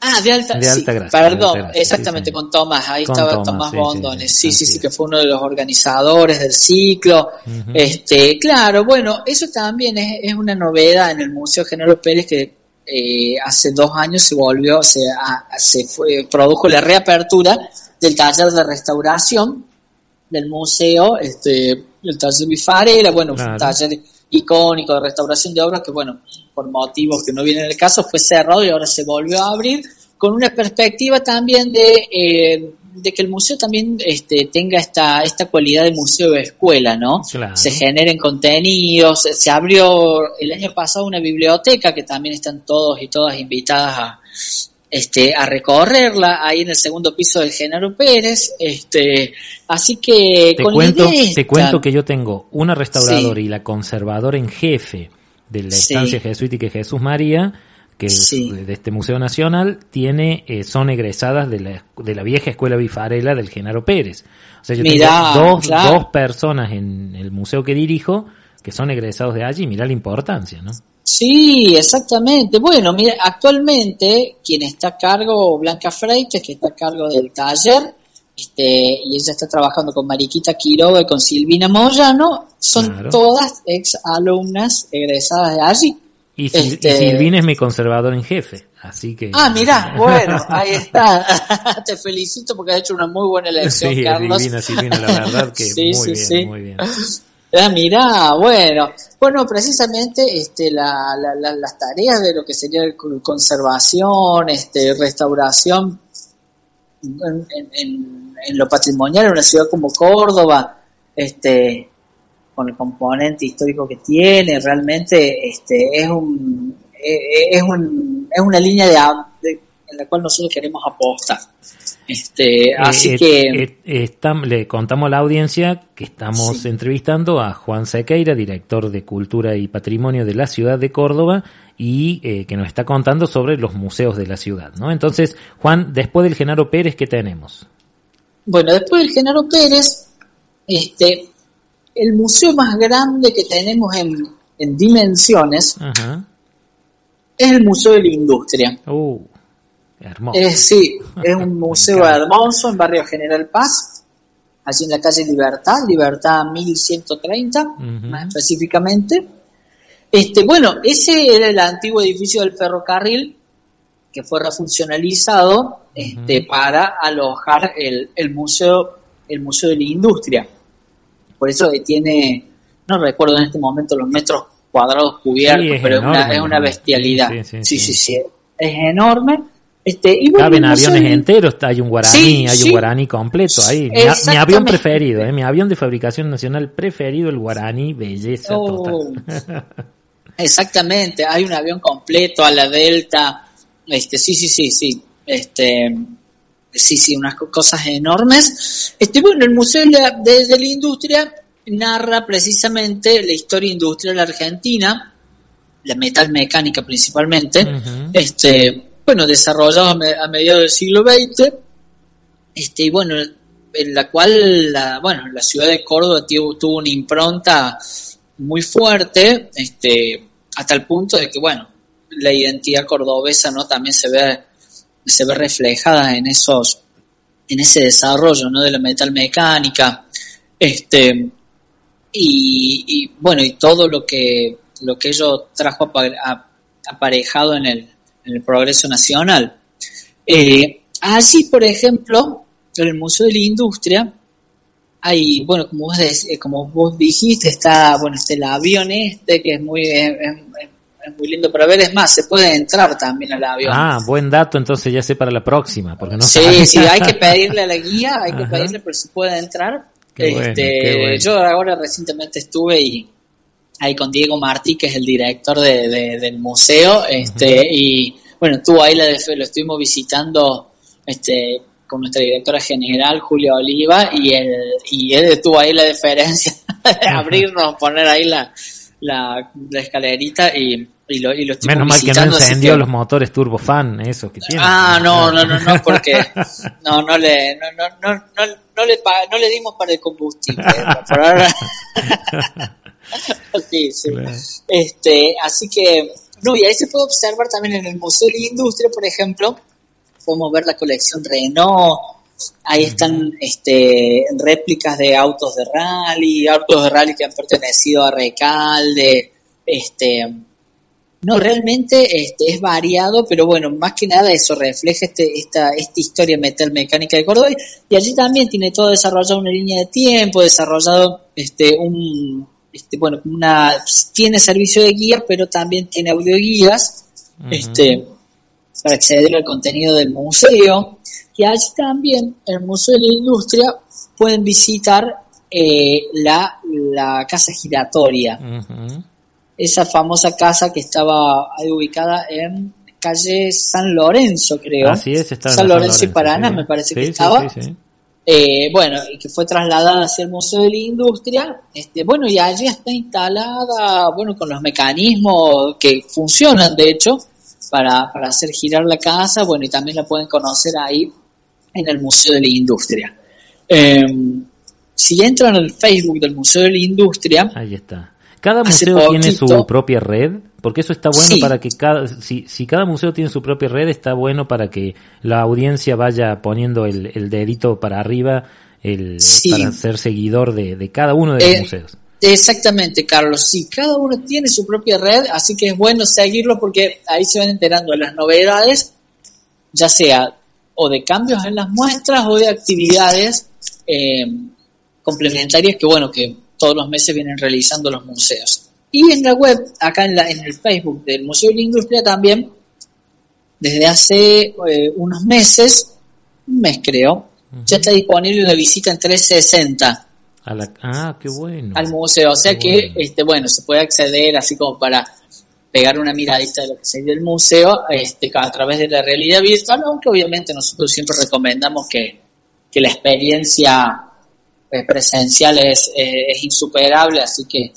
Ah, de alta, De sí, alta gracia, perdón, de alta gracia, exactamente, sí, con Tomás, ahí Con estaba Tomás, Bondones, sí, sí, sí, que fue uno de los organizadores del ciclo. Este, claro, bueno, eso también es, es una novedad en el Museo Genaro Pérez que eh, hace dos años se volvió, se, a- se fue, produjo la reapertura del taller de restauración del museo, este, el taller Bifarera, bueno, fue un Claro. taller icónico de restauración de obras que, bueno, por motivos que no vienen al caso, fue cerrado y ahora se volvió a abrir con una perspectiva también de, eh, de que el museo también este, tenga esta, esta cualidad de museo de escuela, ¿no? Claro. Se generen contenidos, se- se abrió el año pasado una biblioteca que también están todos y todas invitadas a, este, a recorrerla ahí en el segundo piso del Genaro Pérez, este, así que Te con cuento, te cuento que yo tengo una restauradora Sí. y la conservadora en jefe de la Sí. estancia jesuítica de Jesús María, que Sí. de este Museo Nacional, tiene, eh, son egresadas de la, de la vieja escuela bifarela del Genaro Pérez. O sea, yo Mirá, tengo dos, claro. dos personas en el museo que dirijo que son egresados de allí. Mirá la importancia, ¿no? Sí, exactamente. Bueno, mira, actualmente quien está a cargo, Blanca Freites, que está a cargo del taller, este, y ella está trabajando con Mariquita Quiroga y con Silvina Moyano, son Claro. todas ex alumnas egresadas de allí. Y, Sil- Este- y Silvina es mi conservador en jefe, así que... Ah, mira, bueno, ahí está. Te felicito porque has hecho una muy buena elección, Sí, Carlos. divina Silvina, la verdad que Sí, muy sí, bien, sí. muy bien. Ah, mirá, bueno, bueno, precisamente este, la, la- la- las tareas de lo que sería conservación, este, restauración en, en- lo patrimonial en una ciudad como Córdoba, este, con el componente histórico que tiene, realmente este, es un, eh, es un, es una línea de- en la cual nosotros queremos apostar. Este, así Eh, que eh, eh, le contamos a la audiencia que estamos entrevistando a Juan Sequeira, director de Cultura y Patrimonio de la ciudad de Córdoba, y eh, que nos está contando sobre los museos de la ciudad, ¿no? Entonces, Juan, después del Genaro Pérez, ¿qué tenemos? Bueno, después del Genaro Pérez, este, el museo más grande que tenemos en, en dimensiones Ajá. es el Museo de la Industria. Uh, hermoso. Sí, es un museo hermoso en Barrio General Paz, allí en la calle Libertad, Libertad 1130, Ujú. más específicamente. Este, bueno, ese era el antiguo edificio del ferrocarril que fue refuncionalizado este, para alojar el, el museo el museo de la industria. Por eso tiene, no recuerdo en este momento los metros cuadrados cubiertos, Sí, pero es una, es una bestialidad. Sí, sí, Sí, sí. sí, sí, es enorme. Este, y bueno, Caben aviones del- enteros, hay un guaraní, Sí, hay sí. un guaraní completo ahí. Mi, mi avión preferido, eh, mi avión de fabricación nacional preferido, el guaraní, belleza Oh. total. Exactamente, hay un avión completo a la Delta, este, sí, sí, sí, sí, este, sí, sí, unas co- cosas enormes. Este, bueno, el Museo de la, de- de la Industria narra precisamente la historia industrial argentina, la metal mecánica principalmente, este, bueno, desarrollado a, me- a mediados del siglo XX, este, y bueno, en la cual, la, bueno, la ciudad de Córdoba tuvo, una impronta muy fuerte, este, hasta el punto de que, bueno, la identidad cordobesa, ¿no? También se ve, se ve reflejada en esos, en ese desarrollo, ¿no? De la metal mecánica, este, y, y, bueno, y todo lo que, lo que ello trajo aparejado en el, en el progreso nacional. Eh, así, por ejemplo, en el Museo de la Industria, hay, bueno, como vos, eh, como vos dijiste, está, bueno, está el avión este, que es muy, es, muy lindo para ver, es más, se puede entrar también al avión. Ah, buen dato, entonces ya sé para la próxima, porque no sí, sí, hay que pedirle a la guía, hay que pedirle, pero se puede entrar. Qué bueno, Este, qué bueno. Yo ahora recientemente estuve y ahí con Diego Martí, que es el director de, de- del museo, este, y bueno, estuvo ahí, la lo estuvimos visitando este, con nuestra directora general, Julia Oliva, y él, y él tuvo ahí la deferencia de abrirnos, poner ahí la, la, la escalerita y, y lo, y lo estuvimos Menos mal que no encendió que- los motores turbofan, esos que tienen. Ah, no, no, no, no, porque no, no le, no, no, no, no, no le, no le dimos para el combustible. Por ahora. sí, sí. Claro. Este, así que, no, y ahí se puede observar también en el Museo de la Industria, por ejemplo, podemos ver la colección Renault, ahí están este, réplicas de autos de rally, autos de rally que han pertenecido a Recalde, este, no, realmente este, es variado, pero bueno, más que nada eso refleja este, esta, esta historia metal mecánica de Córdoba. Y allí también tiene todo desarrollado una línea de tiempo, desarrollado este, un, este, bueno, una, tiene servicio de guía, pero también tiene audioguías, Ujú. este, para acceder al contenido del museo. Y allí también, en el Museo de la Industria, pueden visitar eh, la, la casa giratoria esa famosa casa que estaba ahí ubicada en calle San Lorenzo, creo. Así es, está en San la Lorenzo y Paraná, sí. me parece Sí, que sí, estaba. Eh, bueno, y que fue trasladada hacia el Museo de la Industria. Este, bueno, y allí está instalada, bueno, con los mecanismos que funcionan, de hecho, para, para hacer girar la casa. Bueno, y también la pueden conocer ahí en el Museo de la Industria. Eh, si entran al Facebook del Museo de la Industria, Ahí está. Cada museo tiene su propia red, porque eso está bueno Sí. para que cada, si, si cada museo tiene su propia red, está bueno para que la audiencia vaya poniendo el, el dedito para arriba, el, Sí. para ser seguidor de, de cada uno de los Eh, museos. Exactamente, Carlos. Sí, cada uno tiene su propia red, así que es bueno seguirlo porque ahí se van enterando de las novedades, ya sea o de cambios en las muestras o de actividades eh, complementarias que, bueno, que todos los meses vienen realizando los museos. Y en la web, acá en, la, en el Facebook del Museo de la Industria también, desde hace eh, unos meses, un mes creo, ya está disponible una visita en 360 A la, ah, qué bueno. al museo. O sea Qué que, bueno. este, bueno, se puede acceder así como para pegar una miradita de lo que sería el museo este, a través de la realidad virtual, aunque obviamente nosotros siempre recomendamos que, que la experiencia eh, presencial es, eh, es insuperable, así que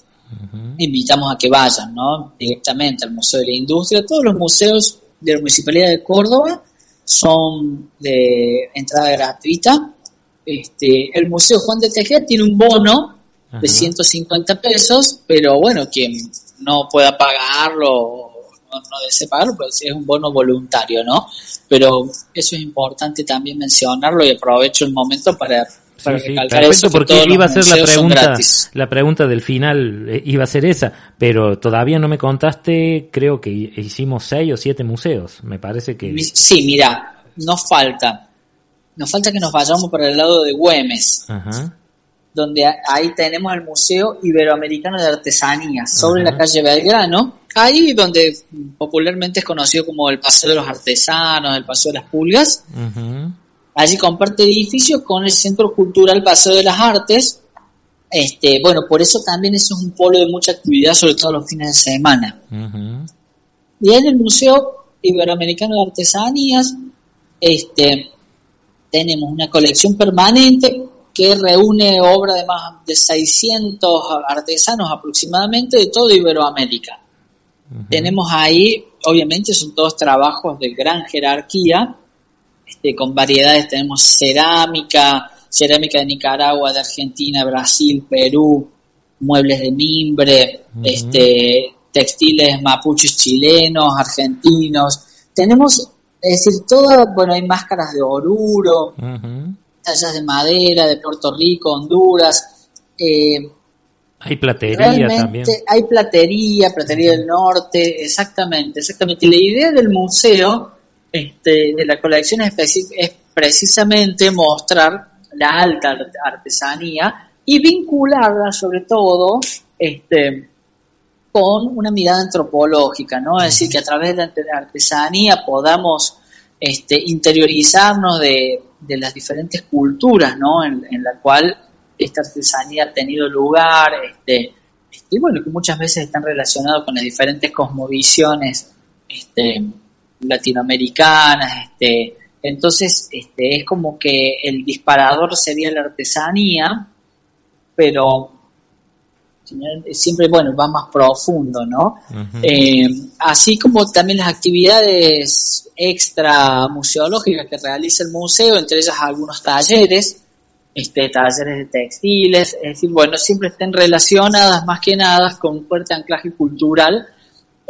invitamos a que vayan ¿no? directamente al Museo de la Industria. Todos los museos de la Municipalidad de Córdoba son de entrada gratuita. Este, el Museo Juan de Tejeda tiene un bono Ajá. de 150 pesos, pero bueno, quien no pueda pagarlo, no, no desee pagarlo, pues es un bono voluntario, ¿no? Pero eso es importante también mencionarlo y aprovecho el momento para, para Sí, sí, recalcar perfecto, eso. que porque iba a ser la pregunta, la pregunta del final eh, iba a ser esa, pero todavía no me contaste, creo que hicimos seis o siete museos, me parece que... Sí, mira, nos falta. Nos falta que nos vayamos para el lado de Güemes. Ajá. donde ahí tenemos el Museo Iberoamericano de Artesanías, sobre Ajá. la calle Belgrano, ahí donde popularmente es conocido como el Paseo de los Artesanos, el Paseo de las Pulgas, Ujú. Allí comparte edificio con el Centro Cultural Paseo de las Artes, este, bueno, por eso también eso es un polo de mucha actividad, sobre todo los fines de semana. Y en el Museo Iberoamericano de Artesanías. Este, tenemos una colección permanente que reúne obra de más de 600 artesanos aproximadamente de toda Iberoamérica. Tenemos ahí, obviamente son todos trabajos de gran jerarquía, este, con variedades, tenemos cerámica, cerámica de Nicaragua, de Argentina, Brasil, Perú, muebles de mimbre, este, textiles mapuches chilenos, argentinos. Tenemos, es decir, todo, bueno, hay máscaras de oruro, tallas de madera de Puerto Rico, Honduras. Eh, Hay platería también. hay platería, platería del norte, exactamente, exactamente. Y la idea del museo, este, de la colección especi- es precisamente mostrar la alta art- artesanía y vincularla sobre todo este, con una mirada antropológica, ¿no? Es decir, que a través de la arte- artesanía podamos este, interiorizarnos de, de las diferentes culturas, ¿no? En, en la cual esta artesanía ha tenido lugar, este, este, bueno, que muchas veces están relacionados con las diferentes cosmovisiones este, latinoamericanas, este, entonces este, es como que el disparador sería la artesanía, pero siempre, bueno, va más profundo, ¿no? Eh, así como también las actividades extra museológicas que realiza el museo, entre ellas algunos talleres, este, talleres de textiles, es decir, bueno, siempre estén relacionadas más que nada con un fuerte anclaje cultural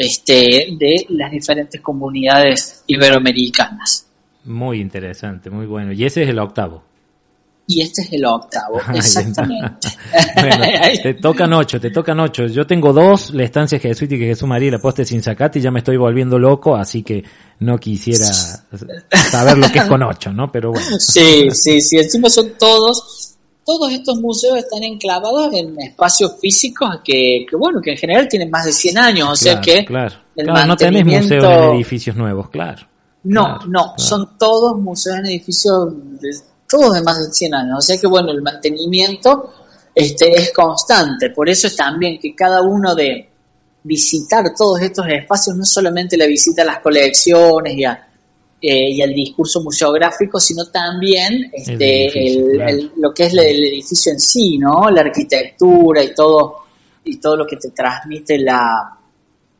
este, de las diferentes comunidades iberoamericanas. Muy interesante, muy bueno. Y ese es el octavo. Y este es el octavo, exactamente. Bueno, te tocan ocho, te tocan ocho. Yo tengo dos, la estancia jesuítica y Jesús María y la poste sin sacate y ya me estoy volviendo loco, así que no quisiera saber lo que es con ocho, ¿no? Pero bueno. Sí, sí, sí, encima son todos, todos estos museos están enclavados en espacios físicos que, que bueno, que en general tienen más de 100 años, o sea Claro, que claro. el Claro, no tenés museos en edificios nuevos, claro. No, Claro, no, son todos museos en edificios de, todos de más de 100 años, o sea que bueno, el mantenimiento este es constante, por eso es también que cada uno de visitar todos estos espacios, no solamente la visita a las colecciones y, a, eh, y al discurso museográfico, sino también este, edificio, el- claro. el- lo que es el edificio en sí, ¿no? La arquitectura y todo, y todo lo que te transmite la,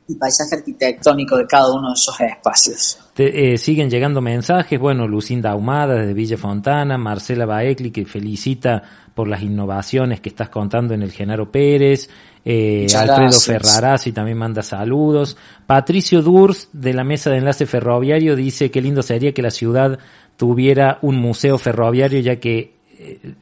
el paisaje arquitectónico de cada uno de esos espacios. Te, eh, siguen llegando mensajes, bueno, Lucinda Ahumada desde Villa Fontana, Marcela Baecli que felicita por las innovaciones que estás contando en el Genaro Pérez, eh, Alfredo gracias. Ferrarazzi también manda saludos, Patricio Durs de la Mesa de Enlace Ferroviario dice que lindo sería que la ciudad tuviera un museo ferroviario ya que eh,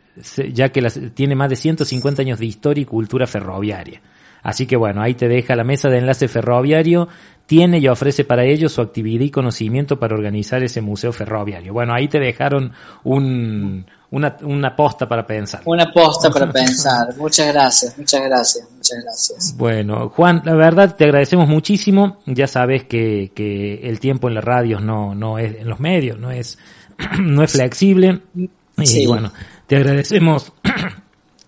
ya que las- tiene más de 150 años de historia y cultura ferroviaria. Así que bueno, ahí te deja la mesa de enlace ferroviario, tiene y ofrece para ellos su actividad y conocimiento para organizar ese museo ferroviario. Bueno, ahí te dejaron un, una, una posta para pensar. Una posta para pensar. Muchas gracias, muchas gracias, muchas gracias. Bueno, Juan, la verdad te agradecemos muchísimo. Ya sabes que, que el tiempo en las radios no, no es, en los medios, no es, no es flexible. Y Sí. bueno, te agradecemos,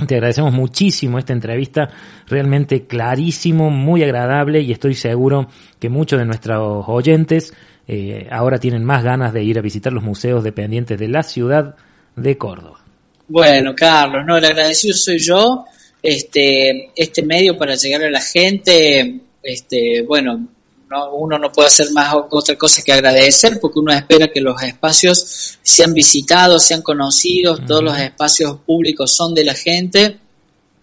te agradecemos muchísimo esta entrevista, realmente clarísimo, muy agradable y estoy seguro que muchos de nuestros oyentes eh, ahora tienen más ganas de ir a visitar los museos dependientes de la ciudad de Córdoba. Bueno, Carlos, no, el agradecido soy yo. Este, este medio para llegar a la gente, este, bueno, no, uno no puede hacer más otra cosa que agradecer porque uno espera que los espacios sean visitados, sean conocidos, todos los espacios públicos son de la gente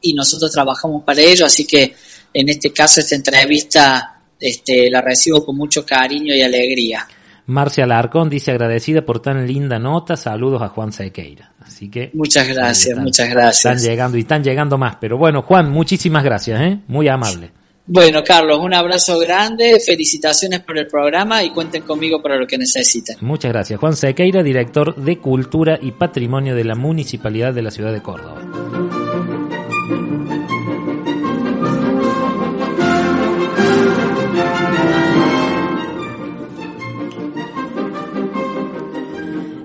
y nosotros trabajamos para ello, así que en este caso esta entrevista este, la recibo con mucho cariño y alegría. Marcia Larcón dice agradecida por tan linda nota, saludos a Juan Sequeira. Así que Muchas gracias, están. muchas gracias. Están llegando y están llegando más. Pero bueno, Juan, muchísimas gracias, ¿eh? Muy amable. Bueno, Carlos, un abrazo grande, felicitaciones por el programa y cuenten conmigo para lo que necesiten. Muchas gracias. Juan Sequeira, director de Cultura y Patrimonio de la Municipalidad de la Ciudad de Córdoba.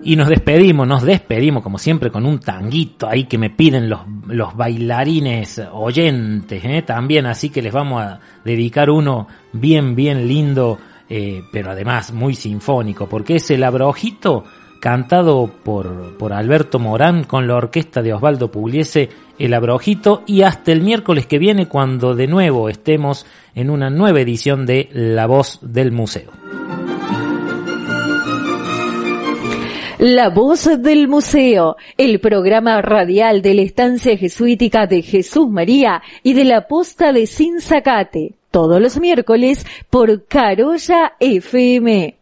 Y nos despedimos, nos despedimos como siempre con un tanguito ahí que me piden los, los bailarines oyentes ¿eh? también, así que les vamos a dedicar uno bien, bien lindo, eh, pero además muy sinfónico, porque es el abrojito cantado por, por Alberto Morán con la orquesta de Osvaldo Pugliese, el abrojito, y hasta el miércoles que viene cuando de nuevo estemos en una nueva edición de La Voz del Museo. La voz del museo, el programa radial de la estancia jesuítica de Jesús María y de la posta de Sinzacate, todos los miércoles por Carolla FM.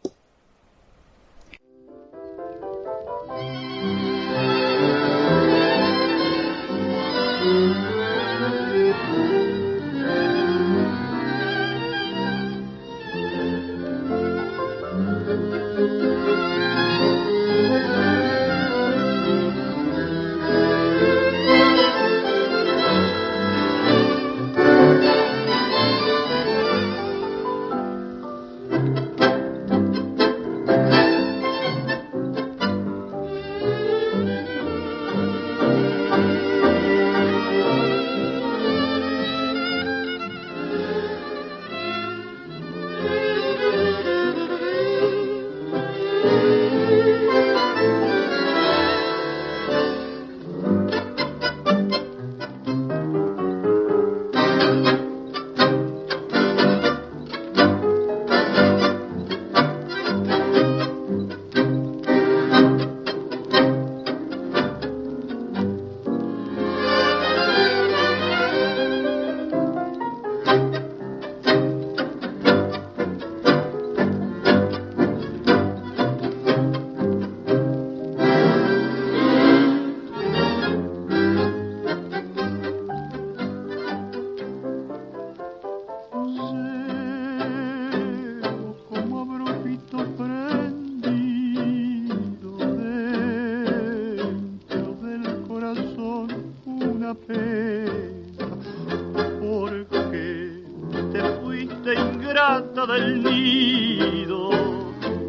Fuiste ingrata del nido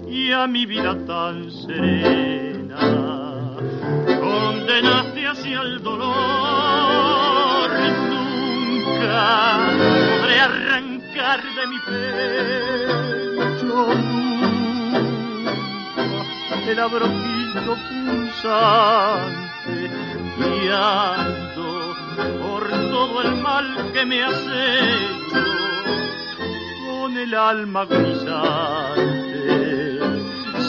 y a mi vida tan serena condenaste hacia el dolor nunca podré arrancar de mi pecho nunca el abrojito pulsante guiando por todo el mal que me has hecho con el alma agonizante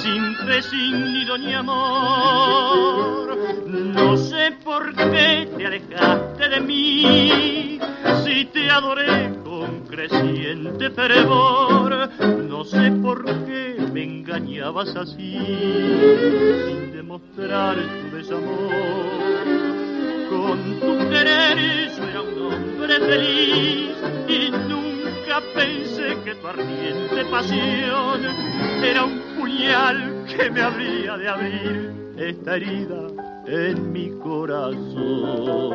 sin fe, sin nido ni amor. No sé por qué te alejaste de mí, si te adoré con creciente fervor. No sé por qué me engañabas así, sin demostrar tu desamor. Con tu querer yo era un hombre feliz y nunca pensé que tu ardiente pasión era un puñal que me habría de abrir esta herida en mi corazón.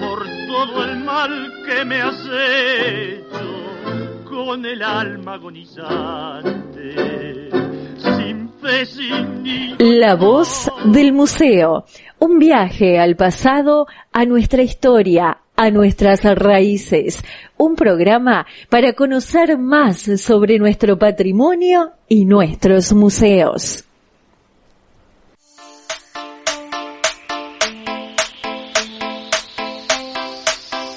Por todo el mal que me hecho con el alma agonizante, La voz del museo, un viaje al pasado, a nuestra historia, a nuestras raíces, un programa para conocer más sobre nuestro patrimonio y nuestros museos.